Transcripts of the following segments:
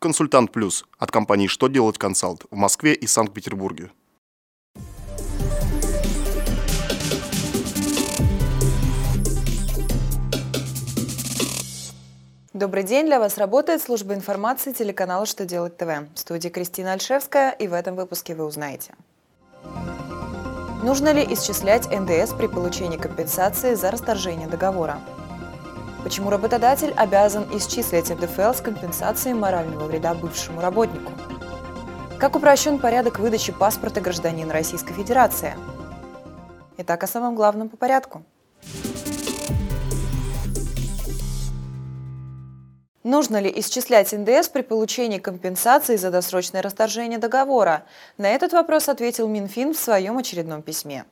Консультант Плюс от компании «Что делать консалт» в Москве и Санкт-Петербурге. Добрый день, для вас работает служба информации телеканала «Что делать ТВ». В студии Кристина Альшевская, и в этом выпуске вы узнаете. Нужно ли исчислять НДС при получении компенсации за расторжение договора? Почему работодатель обязан исчислить НДФЛ с компенсацией морального вреда бывшему работнику? Как упрощен порядок выдачи паспорта гражданина Российской Федерации? Итак, о самом главном по порядку – Нужно ли исчислять НДС при получении компенсации за досрочное расторжение договора? На этот вопрос ответил Минфин в своем очередном письме.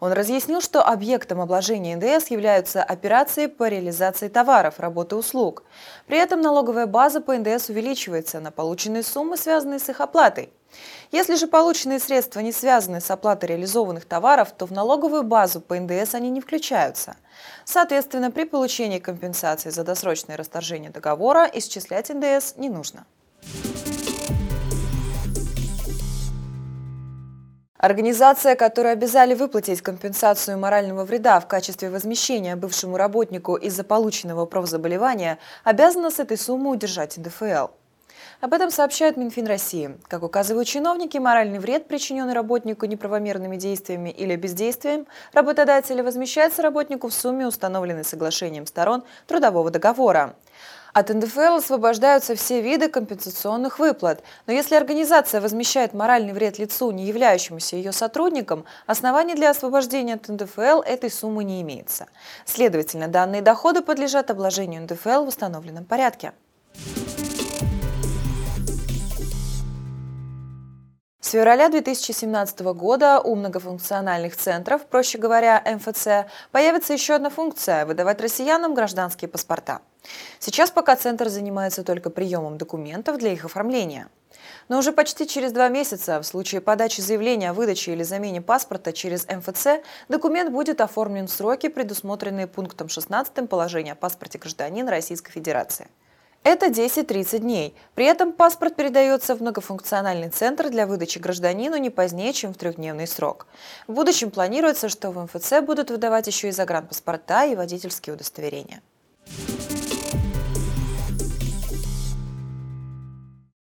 Он разъяснил, что объектом обложения НДС являются операции по реализации товаров, работы и услуг. При этом налоговая база по НДС увеличивается на полученные суммы, связанные с их оплатой. Если же полученные средства не связаны с оплатой реализованных товаров, то в налоговую базу по НДС они не включаются. Соответственно, при получении компенсации за досрочное расторжение договора исчислять НДС не нужно. Организация, которую обязали выплатить компенсацию морального вреда в качестве возмещения бывшему работнику из-за полученного профзаболевания, обязана с этой суммы удержать НДФЛ. Об этом сообщает Минфин России. Как указывают чиновники, моральный вред, причиненный работнику неправомерными действиями или бездействием, работодателя возмещается работнику в сумме, установленной соглашением сторон трудового договора. От НДФЛ освобождаются все виды компенсационных выплат. Но если организация возмещает моральный вред лицу, не являющемуся ее сотрудником, оснований для освобождения от НДФЛ этой суммы не имеется. Следовательно, данные доходы подлежат обложению НДФЛ в установленном порядке. С февраля 2017 года у многофункциональных центров, проще говоря, МФЦ, появится еще одна функция – выдавать россиянам гражданские паспорта. Сейчас пока центр занимается только приемом документов для их оформления. Но уже почти через два месяца в случае подачи заявления о выдаче или замене паспорта через МФЦ документ будет оформлен в сроки, предусмотренные пунктом 16 положения о паспорте гражданина Российской Федерации. Это 10-30 дней. При этом паспорт передается в многофункциональный центр для выдачи гражданину не позднее, чем в трехдневный срок. В будущем планируется, что в МФЦ будут выдавать еще и загранпаспорта и водительские удостоверения.